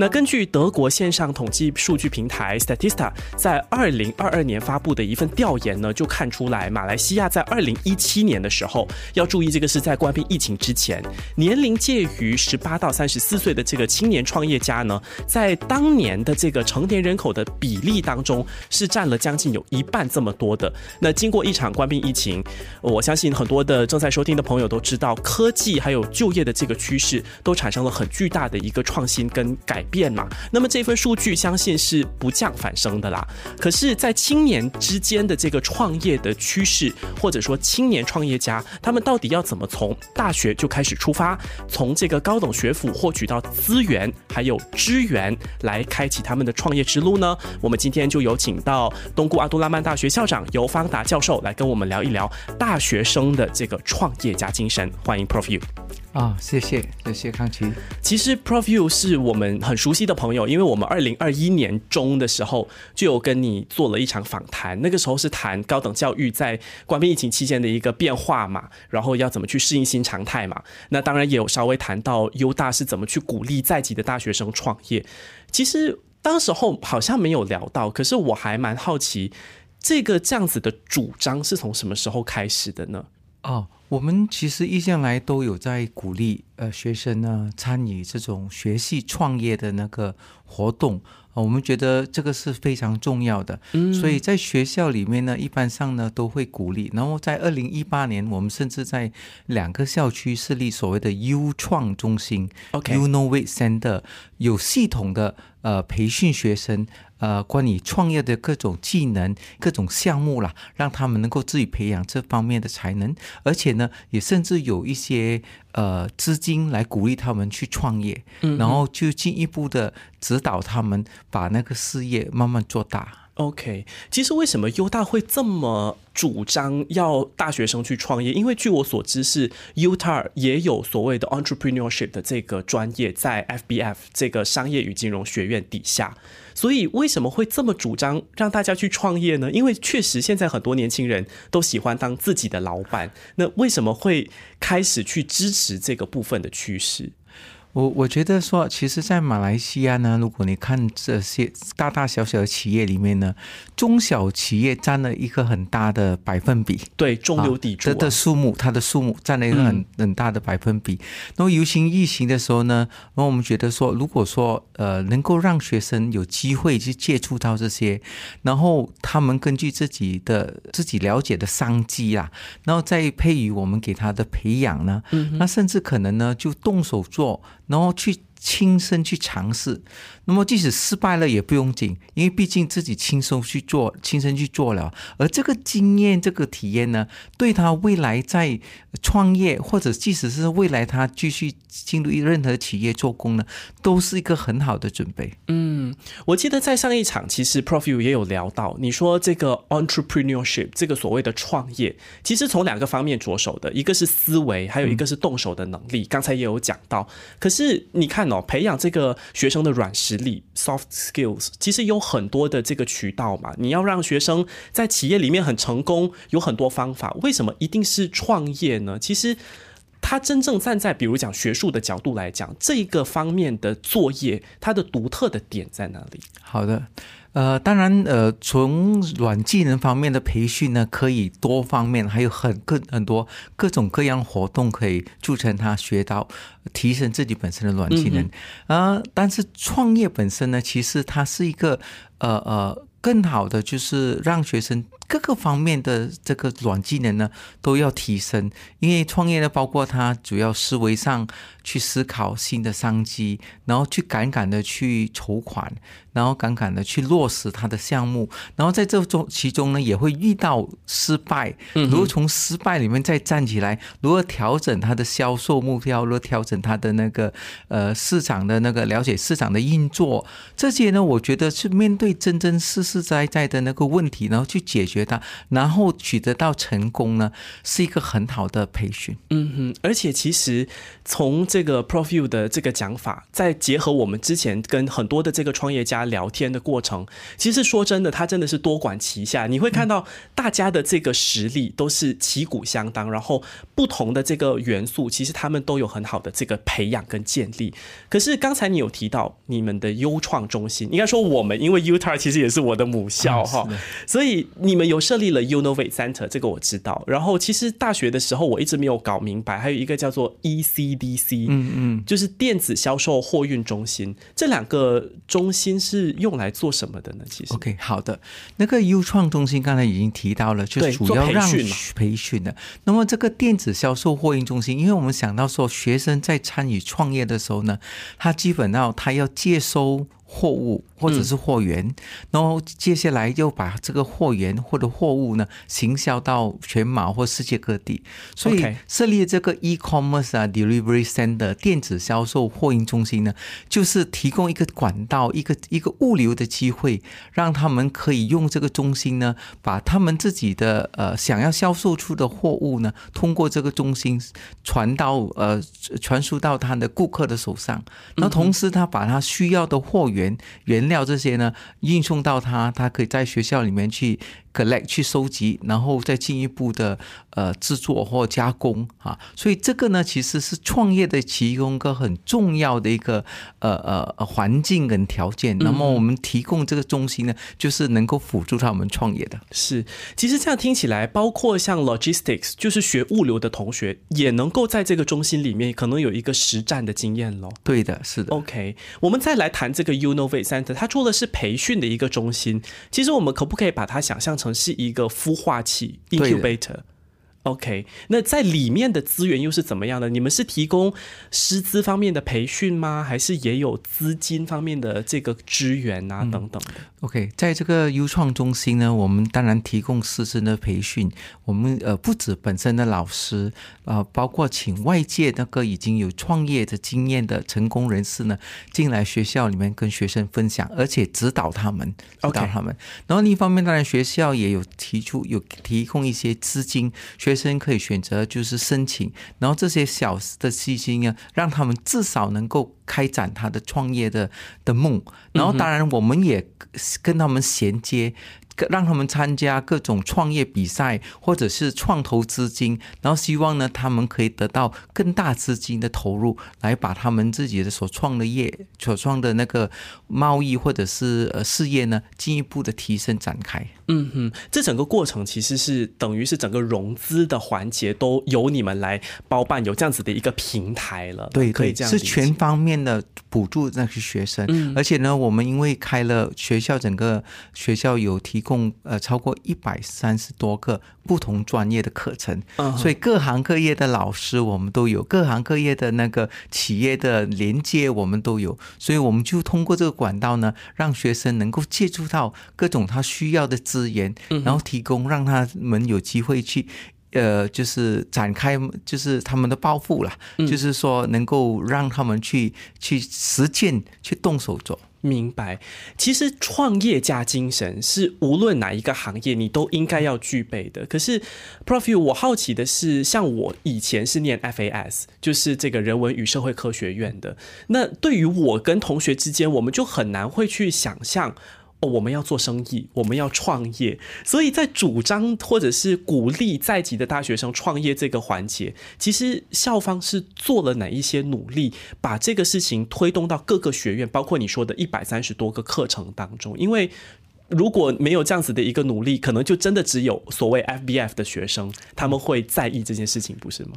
那根据德国线上统计数据平台 Statista 在二零二二年发布的一份调研呢，就看出来，马来西亚在二零一七年的时候，要注意这个是在关闭疫情之前，年龄介于十八到三十四岁的这个青年创业家呢，在当年的这个成年人口的比例当中，是占了将近有一半这么多的。那经过一场关闭疫情，我相信很多的正在收听的朋友都知道，科技还有就业的这个趋势都产生了很巨大的一个创新跟改。变嘛，那么这份数据相信是不降反升的啦。可是，在青年之间的这个创业的趋势，或者说青年创业家，他们到底要怎么从大学就开始出发，从这个高等学府获取到资源还有支援，来开启他们的创业之路呢？我们今天就有请到东姑阿杜拉曼大学校长尤方达教授来跟我们聊一聊大学生的这个创业家精神。欢迎 Prof U。啊，谢谢，谢谢康琪。其实 Prof U 是我们很熟悉的朋友，因为我们二零二一年中的时候就有跟你做了一场访谈，那个时候是谈高等教育在关闭疫情期间的一个变化嘛，然后要怎么去适应新常态嘛。那当然也有稍微谈到优大是怎么去鼓励在籍的大学生创业。其实当时候好像没有聊到，可是我还蛮好奇，这个这样子的主张是从什么时候开始的呢？哦。我们其实一向来都有在鼓励呃学生呢参与这种学习创业的那个活动啊，我们觉得这个是非常重要的，所以在学校里面呢，一般上呢都会鼓励。然后在二零一八年，我们甚至在两个校区设立所谓的 U 创中心，OK，Unovate Center，有系统的呃培训学生。呃，关于创业的各种技能、各种项目啦，让他们能够自己培养这方面的才能，而且呢，也甚至有一些呃资金来鼓励他们去创业，然后就进一步的指导他们把那个事业慢慢做大。OK，其实为什么优大会这么主张要大学生去创业？因为据我所知，是 Utah 也有所谓的 entrepreneurship 的这个专业在 FBF 这个商业与金融学院底下。所以为什么会这么主张让大家去创业呢？因为确实现在很多年轻人都喜欢当自己的老板。那为什么会开始去支持这个部分的趋势？我我觉得说，其实，在马来西亚呢，如果你看这些大大小小的企业里面呢，中小企业占了一个很大的百分比，对，中流砥柱的数目，它的数目占了一个很很大的百分比。那么，游行疫情的时候呢，那我们觉得说，如果说呃，能够让学生有机会去接触到这些，然后他们根据自己的自己了解的商机啊，然后再配以我们给他的培养呢，那甚至可能呢，就动手做。然后去亲身去尝试，那么即使失败了也不用紧，因为毕竟自己亲手去做，亲身去做了，而这个经验、这个体验呢，对他未来在创业，或者即使是未来他继续进入任何企业做工呢，都是一个很好的准备。嗯，我记得在上一场，其实 Prof U 也有聊到，你说这个 entrepreneurship 这个所谓的创业，其实从两个方面着手的，一个是思维，还有一个是动手的能力。刚才也有讲到，可是你看哦。培养这个学生的软实力 （soft skills） 其实有很多的这个渠道嘛。你要让学生在企业里面很成功，有很多方法。为什么一定是创业呢？其实，他真正站在比如讲学术的角度来讲，这个方面的作业，它的独特的点在哪里？好的。呃，当然，呃，从软技能方面的培训呢，可以多方面，还有很各很多各种各样活动可以促成他学到提升自己本身的软技能啊。但是创业本身呢，其实它是一个呃呃更好的，就是让学生。各个方面的这个软技能呢，都要提升。因为创业呢，包括他主要思维上去思考新的商机，然后去敢敢的去筹款，然后敢敢的去落实他的项目。然后在这中其中呢，也会遇到失败。如果从失败里面再站起来，如何调整他的销售目标，如何调整他的那个呃市场的那个了解市场的运作，这些呢，我觉得是面对真真实实在在的那个问题，然后去解决。觉到，然后取得到成功呢，是一个很好的培训。嗯哼，而且其实从这个 Profu 的这个讲法，再结合我们之前跟很多的这个创业家聊天的过程，其实说真的，他真的是多管齐下。你会看到大家的这个实力都是旗鼓相当，然后不同的这个元素，其实他们都有很好的这个培养跟建立。可是刚才你有提到你们的优创中心，应该说我们，因为 Utah 其实也是我的母校哈，所以你们有设立了 Unovate Center，这个我知道。然后其实大学的时候我一直没有搞明白，还有一个叫做 ECDC，嗯嗯，就是电子销售货运中心，这两个中心是用来做什么的呢？其实 OK，好的，那个优创中心刚才已经提到了，就主要让培训的。那么这个电子销售货运中心，因为我们想到说学生在参与创业的时候呢，他基本上他要接收。货物或者是货源，然后接下来又把这个货源或者货物呢行销到全马或世界各地，所以设立这个 e-commerce 啊 delivery center 电子销售货运中心呢，就是提供一个管道，一个一个物流的机会，让他们可以用这个中心呢，把他们自己的呃想要销售出的货物呢，通过这个中心传到呃传输到他的顾客的手上，那同时他把他需要的货源。原原料这些呢，运送到他，他可以在学校里面去。Collect 去收集，然后再进一步的呃制作或加工啊，所以这个呢其实是创业的提供一个很重要的一个呃呃环境跟条件。那么我们提供这个中心呢，就是能够辅助他们创业的。是，其实这样听起来，包括像 logistics，就是学物流的同学，也能够在这个中心里面可能有一个实战的经验喽。对的，是的。OK，我们再来谈这个 Unovate Center，它做的是培训的一个中心，其实我们可不可以把它想象成？是一个孵化器 （incubator）。OK，那在里面的资源又是怎么样的？你们是提供师资方面的培训吗？还是也有资金方面的这个支援啊？等等的。OK，在这个优创中心呢，我们当然提供师资的培训。我们呃不止本身的老师啊，包括请外界那个已经有创业的经验的成功人士呢，进来学校里面跟学生分享，而且指导他们，指导他们。然后另一方面，当然学校也有提出有提供一些资金学。生可以选择就是申请，然后这些小的基金啊，让他们至少能够开展他的创业的的梦。然后当然我们也跟他们衔接。让他们参加各种创业比赛，或者是创投资金，然后希望呢，他们可以得到更大资金的投入，来把他们自己的所创的业、所创的那个贸易或者是呃事业呢，进一步的提升展开。嗯哼，这整个过程其实是等于是整个融资的环节都由你们来包办，有这样子的一个平台了。对，可以这样是全方面的补助那些学生，而且呢，我们因为开了学校，整个学校有提。共呃超过一百三十多个不同专业的课程，所以各行各业的老师我们都有，各行各业的那个企业的连接我们都有，所以我们就通过这个管道呢，让学生能够接触到各种他需要的资源，然后提供让他们有机会去呃，就是展开就是他们的抱负了，就是说能够让他们去去实践，去动手做。明白，其实创业家精神是无论哪一个行业你都应该要具备的。可是，Prof，我好奇的是，像我以前是念 FAS，就是这个人文与社会科学院的，那对于我跟同学之间，我们就很难会去想象。我们要做生意，我们要创业，所以在主张或者是鼓励在籍的大学生创业这个环节，其实校方是做了哪一些努力，把这个事情推动到各个学院，包括你说的一百三十多个课程当中。因为如果没有这样子的一个努力，可能就真的只有所谓 FBF 的学生他们会在意这件事情，不是吗？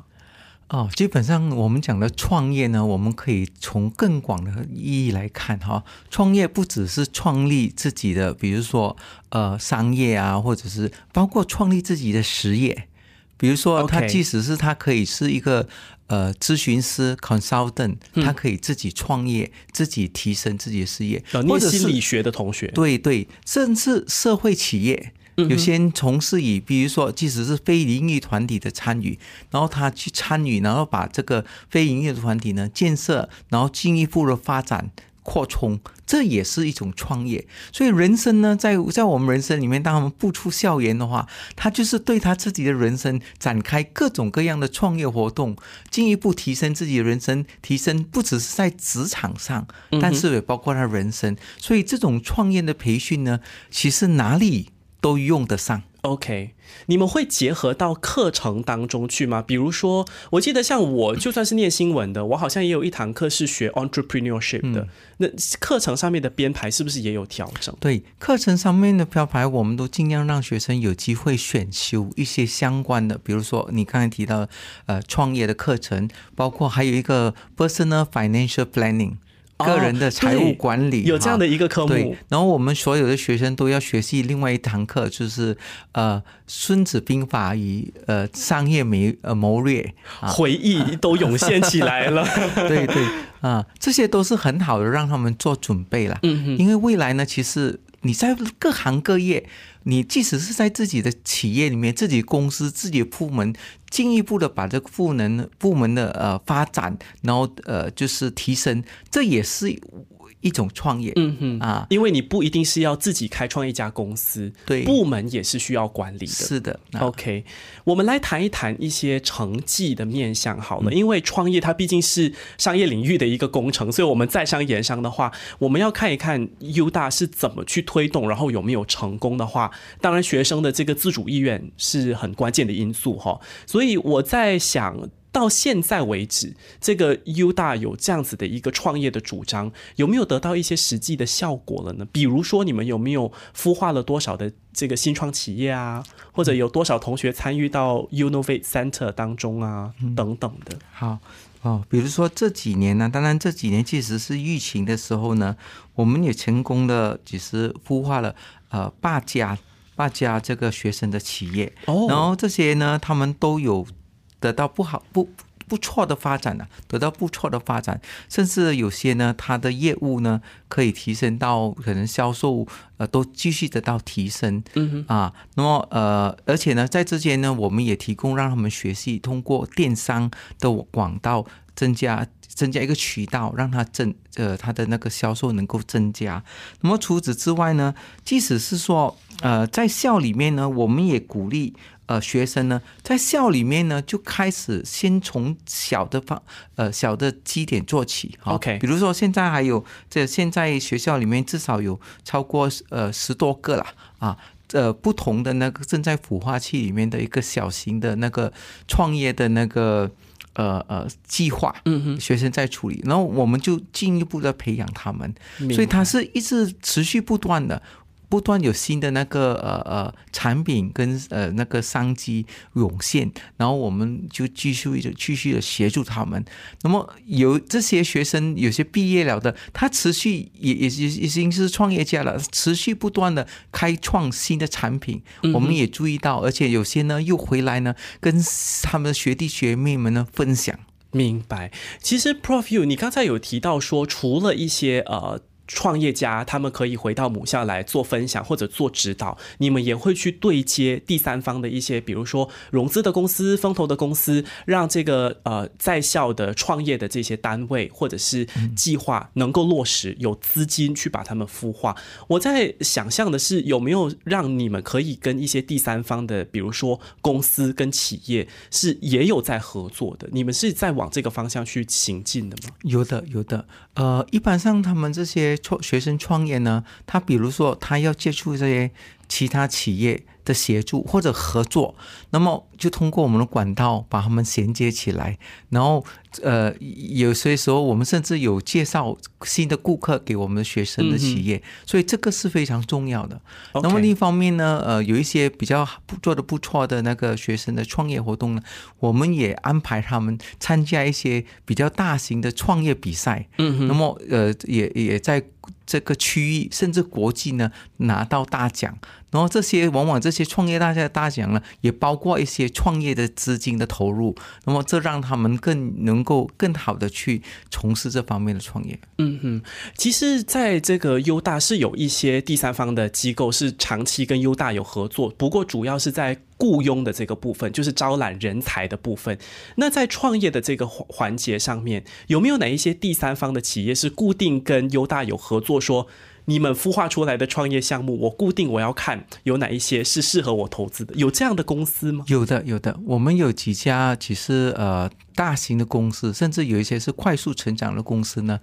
哦，基本上我们讲的创业呢，我们可以从更广的意义来看哈。创业不只是创立自己的，比如说呃商业啊，或者是包括创立自己的实业。比如说，他即使是他可以是一个呃咨询师 consultant，他可以自己创业，自己提升自己的事业，或者心理学的同学，对对，甚至社会企业。有些人从事以，比如说，即使是非盈利团体的参与，然后他去参与，然后把这个非盈利的团体呢建设，然后进一步的发展。扩充，这也是一种创业。所以人生呢，在在我们人生里面，当我们步出校园的话，他就是对他自己的人生展开各种各样的创业活动，进一步提升自己的人生，提升不只是在职场上，但是也包括他人生。所以这种创业的培训呢，其实哪里都用得上。OK，你们会结合到课程当中去吗？比如说，我记得像我就算是念新闻的，我好像也有一堂课是学 entrepreneurship 的。那课程上面的编排是不是也有调整？对，课程上面的编排，我们都尽量让学生有机会选修一些相关的，比如说你刚才提到呃创业的课程，包括还有一个 personal financial planning。个人的财务管理有这样的一个科目，然后我们所有的学生都要学习另外一堂课，就是呃《孙子兵法》与呃商业谋呃谋略，回忆都涌现起来了。对对啊，这些都是很好的，让他们做准备了。嗯嗯，因为未来呢，其实你在各行各业。你即使是在自己的企业里面、自己公司、自己的部门，进一步的把这个赋能部门的呃发展，然后呃就是提升，这也是。一种创业，嗯哼啊，因为你不一定是要自己开创一家公司，对，部门也是需要管理的。是的，OK，我们来谈一谈一些成绩的面向好了。因为创业它毕竟是商业领域的一个工程，所以我们在商言商的话，我们要看一看 U 大是怎么去推动，然后有没有成功的话，当然学生的这个自主意愿是很关键的因素哈。所以我在想。到现在为止，这个 U 大有这样子的一个创业的主张，有没有得到一些实际的效果了呢？比如说，你们有没有孵化了多少的这个新创企业啊？或者有多少同学参与到 Unovate Center 当中啊？等等的。好哦，比如说这几年呢，当然这几年其实是疫情的时候呢，我们也成功的其实孵化了呃八家八家这个学生的企业，哦，然后这些呢，他们都有。得到不好不不错的发展呢，得到不错的发展，甚至有些呢，它的业务呢可以提升到可能销售呃都继续得到提升，啊，那么呃而且呢，在之间呢，我们也提供让他们学习通过电商的广道增加增加一个渠道，让他增呃他的那个销售能够增加。那么除此之外呢，即使是说呃在校里面呢，我们也鼓励。呃，学生呢，在校里面呢，就开始先从小的方呃小的基点做起。OK，比如说现在还有这现在学校里面至少有超过呃十多个了啊，呃不同的那个正在孵化器里面的一个小型的那个创业的那个呃呃计划，嗯哼，学生在处理，然后我们就进一步的培养他们，所以它是一直持续不断的。不断有新的那个呃呃产品跟呃那个商机涌现，然后我们就继续的继续的协助他们。那么有这些学生有些毕业了的，他持续也也也已经是创业家了，持续不断的开创新的产品。我们也注意到，而且有些呢又回来呢，跟他们的学弟学妹们呢分享。明白。其实 Prof U，你刚才有提到说，除了一些呃。创业家他们可以回到母校来做分享或者做指导，你们也会去对接第三方的一些，比如说融资的公司、风投的公司，让这个呃在校的创业的这些单位或者是计划能够落实，有资金去把他们孵化。我在想象的是，有没有让你们可以跟一些第三方的，比如说公司跟企业是也有在合作的？你们是在往这个方向去行进的吗？有的，有的。呃，一般上他们这些。创学生创业呢，他比如说他要接触这些其他企业。的协助或者合作，那么就通过我们的管道把他们衔接起来，然后呃，有些时候我们甚至有介绍新的顾客给我们学生的企业，所以这个是非常重要的。那么另一方面呢，呃，有一些比较做的不错的那个学生的创业活动呢，我们也安排他们参加一些比较大型的创业比赛。嗯，那么呃，也也在这个区域甚至国际呢拿到大奖。然后这些往往这些创业大家大奖呢，也包括一些创业的资金的投入，那么这让他们更能够更好的去从事这方面的创业。嗯哼，其实在这个优大是有一些第三方的机构是长期跟优大有合作，不过主要是在雇佣的这个部分，就是招揽人才的部分。那在创业的这个环环节上面，有没有哪一些第三方的企业是固定跟优大有合作？说你们孵化出来的创业项目，我固定我要看有哪一些是适合我投资的，有这样的公司吗？有的，有的，我们有几家，其实呃，大型的公司，甚至有一些是快速成长的公司呢。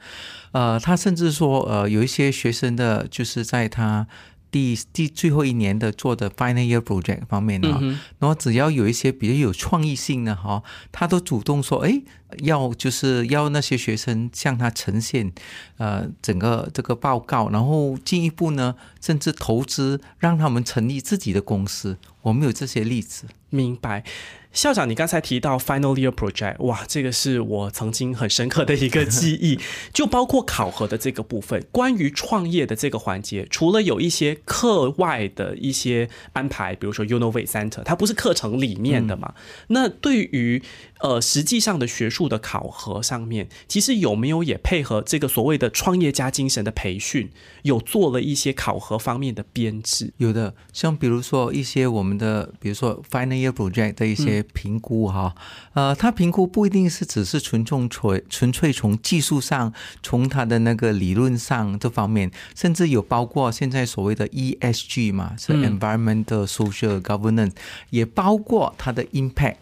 呃，他甚至说，呃，有一些学生的，就是在他第第最后一年的做的 final year project 方面呢，然后只要有一些比较有创意性的哈，他都主动说，哎。要就是要那些学生向他呈现，呃，整个这个报告，然后进一步呢，甚至投资让他们成立自己的公司。我们有这些例子。明白，校长，你刚才提到 Final Year Project，哇，这个是我曾经很深刻的一个记忆，就包括考核的这个部分。关于创业的这个环节，除了有一些课外的一些安排，比如说 Unovate Center，它不是课程里面的嘛？那对于呃实际上的学术的考核上面，其实有没有也配合这个所谓的创业家精神的培训，有做了一些考核方面的编制？有的，像比如说一些我们的，比如说 Final Project 的一些评估哈，呃，它评估不一定是只是纯从纯纯粹从技术上，从它的那个理论上这方面，甚至有包括现在所谓的 ESG 嘛，是 Environmental Social Governance，也包括它的 Impact。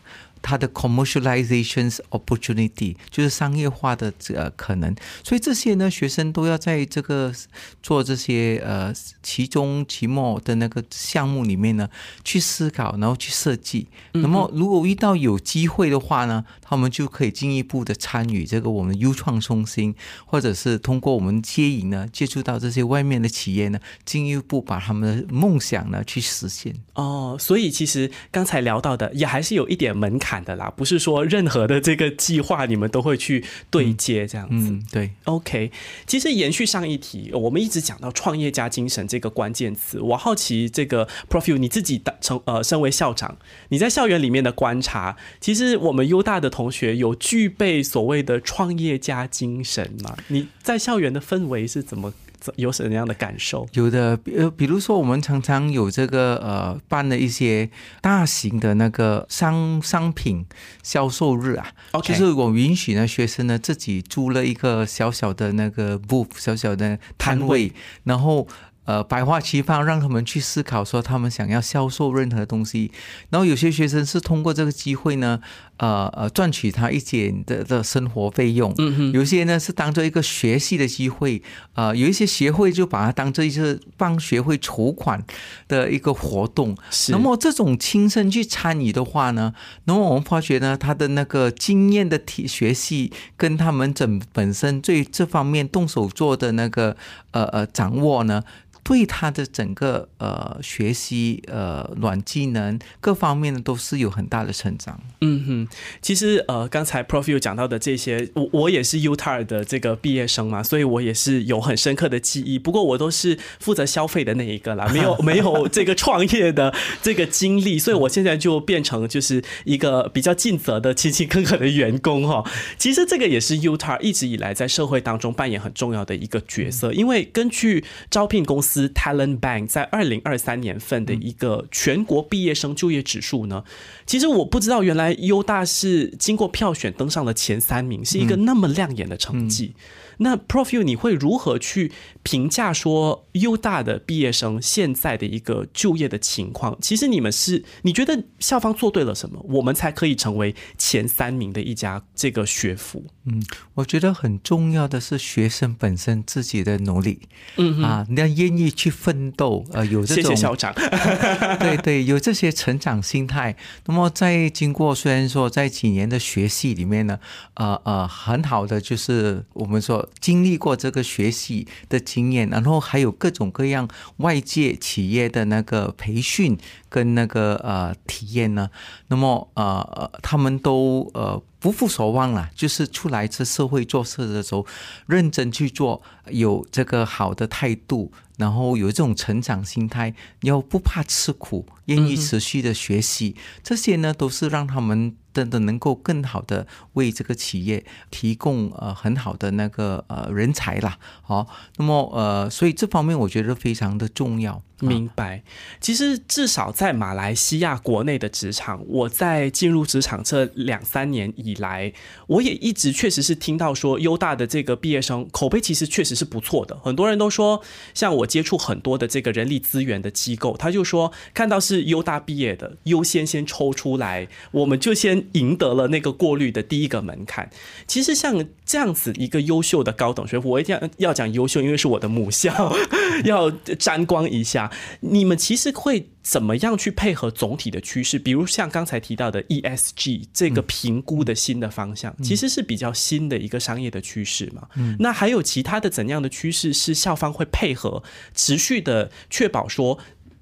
它的 commercialization opportunity 就是商业化的这可能，所以这些呢，学生都要在这个做这些呃期中、期末的那个项目里面呢去思考，然后去设计。那么如果遇到有机会的话呢，他们就可以进一步的参与这个我们优创中心，或者是通过我们接引呢接触到这些外面的企业呢，进一步把他们的梦想呢去实现。哦，所以其实刚才聊到的也还是有一点门槛。的啦，不是说任何的这个计划你们都会去对接这样子。嗯，对。OK，其实延续上一题，我们一直讲到创业家精神这个关键词。我好奇这个 Prof，你自己的成呃，身为校长，你在校园里面的观察，其实我们优大的同学有具备所谓的创业家精神吗？你在校园的氛围是怎么？有什么样的感受？有的，呃，比如说我们常常有这个呃办的一些大型的那个商商品销售日啊，就是我允许呢学生呢自己租了一个小小的那个 booth 小小的摊位，然后。呃，百花齐放，让他们去思考说他们想要销售任何东西。然后有些学生是通过这个机会呢，呃呃，赚取他一点的的生活费用。嗯哼。有些呢是当做一个学习的机会，呃，有一些协会就把它当做一些帮学会筹款的一个活动。是。那么这种亲身去参与的话呢，那么我们发觉呢，他的那个经验的体学习跟他们整本身对这方面动手做的那个呃呃掌握呢。对他的整个呃学习呃软技能各方面呢都是有很大的成长。嗯哼，其实呃刚才 Prof 有讲到的这些，我我也是 UTAR 的这个毕业生嘛，所以我也是有很深刻的记忆。不过我都是负责消费的那一个啦，没有没有这个创业的这个经历，所以我现在就变成就是一个比较尽责的勤勤恳恳的员工哈。其实这个也是 UTAR 一直以来在社会当中扮演很重要的一个角色，因为根据招聘公司。Talent Bank 在二零二三年份的一个全国毕业生就业指数呢，其实我不知道原来优大是经过票选登上了前三名，是一个那么亮眼的成绩。那 Profu 你会如何去评价说优大的毕业生现在的一个就业的情况？其实你们是你觉得校方做对了什么，我们才可以成为前三名的一家这个学府？嗯，我觉得很重要的是学生本身自己的努力，嗯啊，你要愿意去奋斗，呃，有这种校长，对对，有这些成长心态。那么在经过虽然说在几年的学习里面呢，呃呃，很好的就是我们说。经历过这个学习的经验，然后还有各种各样外界企业的那个培训跟那个呃体验呢，那么呃他们都呃不负所望了，就是出来这社会做事的时候，认真去做，有这个好的态度，然后有这种成长心态，要不怕吃苦，愿意持续的学习，这些呢，都是让他们。真的能够更好的为这个企业提供呃很好的那个呃人才啦，好，那么呃，所以这方面我觉得非常的重要。明白，其实至少在马来西亚国内的职场，我在进入职场这两三年以来，我也一直确实是听到说，优大的这个毕业生口碑其实确实是不错的。很多人都说，像我接触很多的这个人力资源的机构，他就说看到是优大毕业的，优先先抽出来，我们就先赢得了那个过滤的第一个门槛。其实像这样子一个优秀的高等学府，我一定要要讲优秀，因为是我的母校，要沾光一下。你们其实会怎么样去配合总体的趋势？比如像刚才提到的 ESG 这个评估的新的方向，其实是比较新的一个商业的趋势嘛。那还有其他的怎样的趋势是校方会配合持续的确保说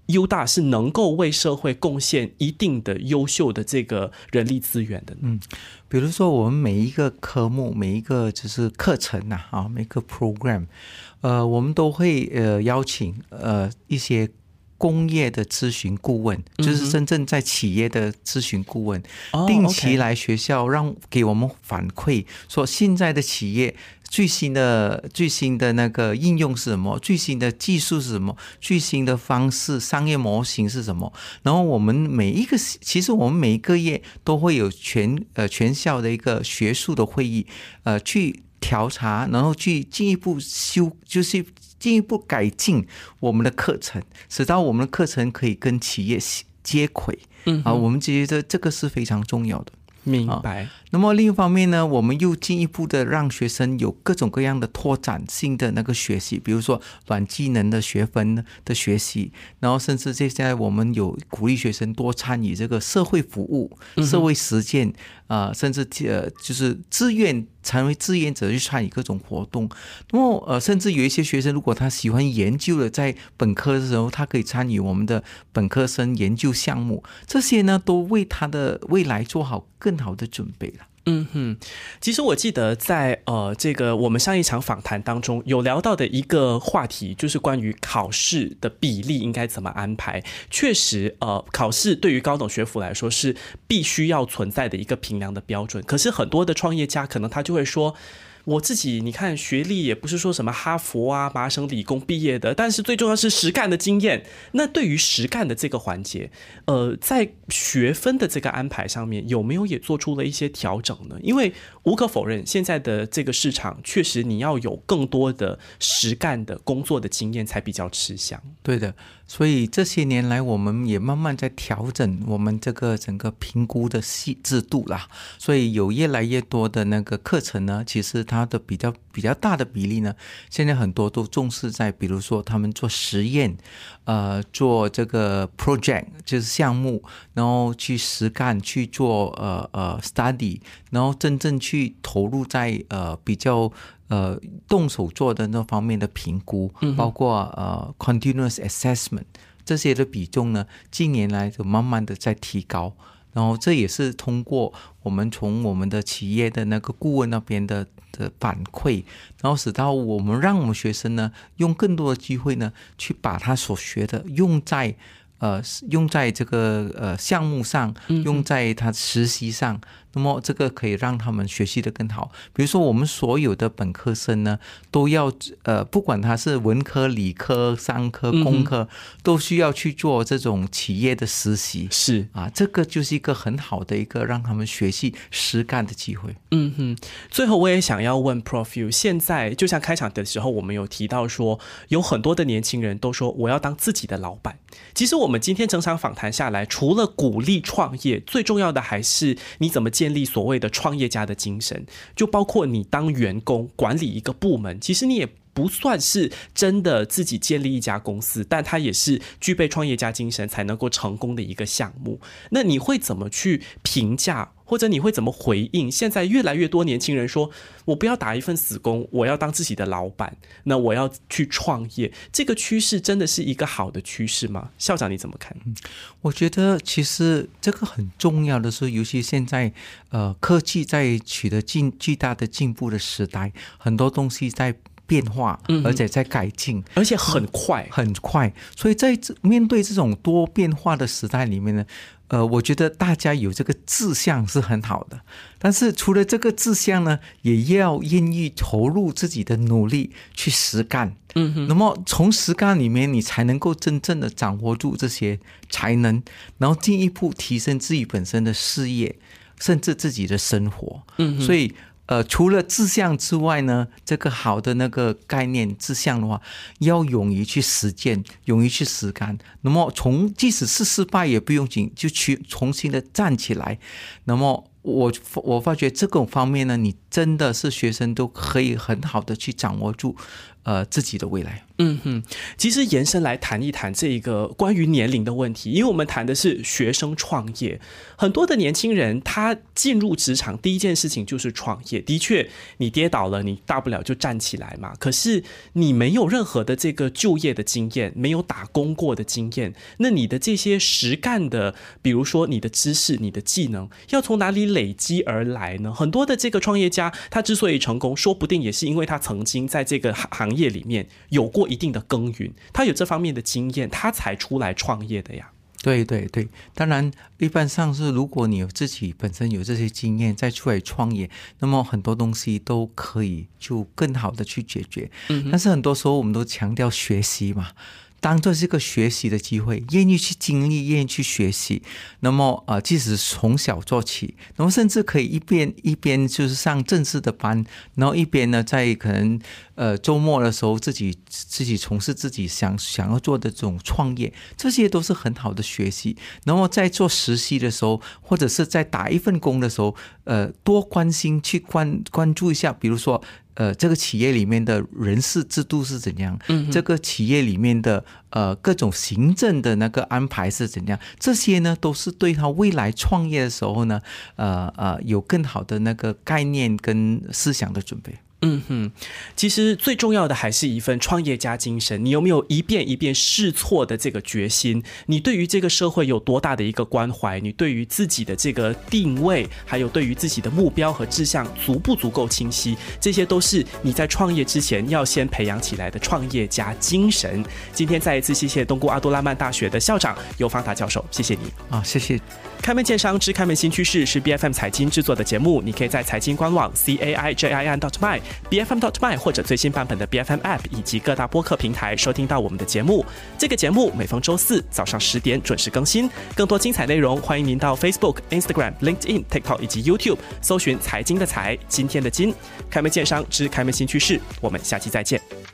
优大是能够为社会贡献一定的优秀的这个人力资源的？嗯，比如说我们每一个科目、每一个就是课程呐，啊，每个 program。呃，我们都会呃邀请呃一些工业的咨询顾问，就是真正在企业的咨询顾问，定期来学校让给我们反馈，说现在的企业最新的最新的那个应用是什么，最新的技术是什么，最新的方式商业模型是什么。然后我们每一个其实我们每一个月都会有全呃全校的一个学术的会议，呃去。调查，然后去进一步修，就是进一步改进我们的课程，使到我们的课程可以跟企业接轨。嗯，啊，我们觉得这个是非常重要的。明白。那么另一方面呢，我们又进一步的让学生有各种各样的拓展性的那个学习，比如说软技能的学分的学习，然后甚至现在我们有鼓励学生多参与这个社会服务、社会实践。啊，甚至呃，就是自愿成为志愿者去参与各种活动。那么呃，甚至有一些学生，如果他喜欢研究的，在本科的时候，他可以参与我们的本科生研究项目。这些呢，都为他的未来做好更好的准备了。嗯哼，其实我记得在呃这个我们上一场访谈当中有聊到的一个话题，就是关于考试的比例应该怎么安排。确实，呃，考试对于高等学府来说是必须要存在的一个评量的标准。可是很多的创业家可能他就会说。我自己，你看学历也不是说什么哈佛啊、麻省理工毕业的，但是最重要是实干的经验。那对于实干的这个环节，呃，在学分的这个安排上面，有没有也做出了一些调整呢？因为无可否认，现在的这个市场确实你要有更多的实干的工作的经验才比较吃香。对的。所以这些年来，我们也慢慢在调整我们这个整个评估的系制度啦。所以有越来越多的那个课程呢，其实它的比较比较大的比例呢，现在很多都重视在，比如说他们做实验，呃，做这个 project 就是项目，然后去实干去做呃呃 study，然后真正去投入在呃比较。呃，动手做的那方面的评估，包括呃，continuous assessment 这些的比重呢，近年来就慢慢的在提高。然后这也是通过我们从我们的企业的那个顾问那边的的反馈，然后使到我们让我们学生呢，用更多的机会呢，去把他所学的用在呃用在这个呃项目上，用在他实习上。那么这个可以让他们学习的更好。比如说，我们所有的本科生呢，都要呃，不管他是文科、理科、商科、工科，都需要去做这种企业的实习。是啊，这个就是一个很好的一个让他们学习实干的机会。嗯哼。最后，我也想要问 Prof u 现在就像开场的时候，我们有提到说，有很多的年轻人都说我要当自己的老板。其实我们今天整场访谈下来，除了鼓励创业，最重要的还是你怎么建。建立所谓的创业家的精神，就包括你当员工管理一个部门，其实你也不算是真的自己建立一家公司，但它也是具备创业家精神才能够成功的一个项目。那你会怎么去评价或者你会怎么回应？现在越来越多年轻人说：“我不要打一份死工，我要当自己的老板，那我要去创业。”这个趋势真的是一个好的趋势吗？校长你怎么看？我觉得其实这个很重要的是，尤其现在呃科技在取得进巨大的进步的时代，很多东西在。变化，而且在改进，而且很快，很快。所以在面对这种多变化的时代里面呢，呃，我觉得大家有这个志向是很好的。但是除了这个志向呢，也要愿意投入自己的努力去实干。嗯哼。那么从实干里面，你才能够真正的掌握住这些才能，然后进一步提升自己本身的事业，甚至自己的生活。嗯所以。呃，除了志向之外呢，这个好的那个概念志向的话，要勇于去实践，勇于去实干。那么从即使是失败也不用紧，就去重新的站起来。那么我我发觉这种方面呢，你真的是学生都可以很好的去掌握住。呃，自己的未来。嗯哼，其实延伸来谈一谈这一个关于年龄的问题，因为我们谈的是学生创业，很多的年轻人他进入职场第一件事情就是创业。的确，你跌倒了，你大不了就站起来嘛。可是你没有任何的这个就业的经验，没有打工过的经验，那你的这些实干的，比如说你的知识、你的技能，要从哪里累积而来呢？很多的这个创业家，他之所以成功，说不定也是因为他曾经在这个行。业里面有过一定的耕耘，他有这方面的经验，他才出来创业的呀。对对对，当然一般上是如果你有自己本身有这些经验再出来创业，那么很多东西都可以就更好的去解决。嗯，但是很多时候我们都强调学习嘛。当做是一个学习的机会，愿意去经历，愿意去学习。那么，呃，即使从小做起，那么甚至可以一边一边就是上正式的班，然后一边呢，在可能呃周末的时候，自己自己从事自己想想要做的这种创业，这些都是很好的学习。然后在做实习的时候，或者是在打一份工的时候，呃，多关心去关关注一下，比如说。呃，这个企业里面的人事制度是怎样？嗯，这个企业里面的呃各种行政的那个安排是怎样？这些呢，都是对他未来创业的时候呢，呃呃，有更好的那个概念跟思想的准备。嗯哼，其实最重要的还是一份创业家精神。你有没有一遍一遍试错的这个决心？你对于这个社会有多大的一个关怀？你对于自己的这个定位，还有对于自己的目标和志向足不足够清晰？这些都是你在创业之前要先培养起来的创业家精神。今天再一次谢谢东姑阿杜拉曼大学的校长尤方达教授，谢谢你啊，谢谢。开门见山之开门新趋势是 B F M 财经制作的节目，你可以在财经官网 c a i j i n dot my b f m dot my 或者最新版本的 B F M App 以及各大播客平台收听到我们的节目。这个节目每逢周四早上十点准时更新，更多精彩内容欢迎您到 Facebook、Instagram、LinkedIn、TikTok 以及 YouTube 搜寻财经的财今天的金。开门见山之开门新趋势，我们下期再见。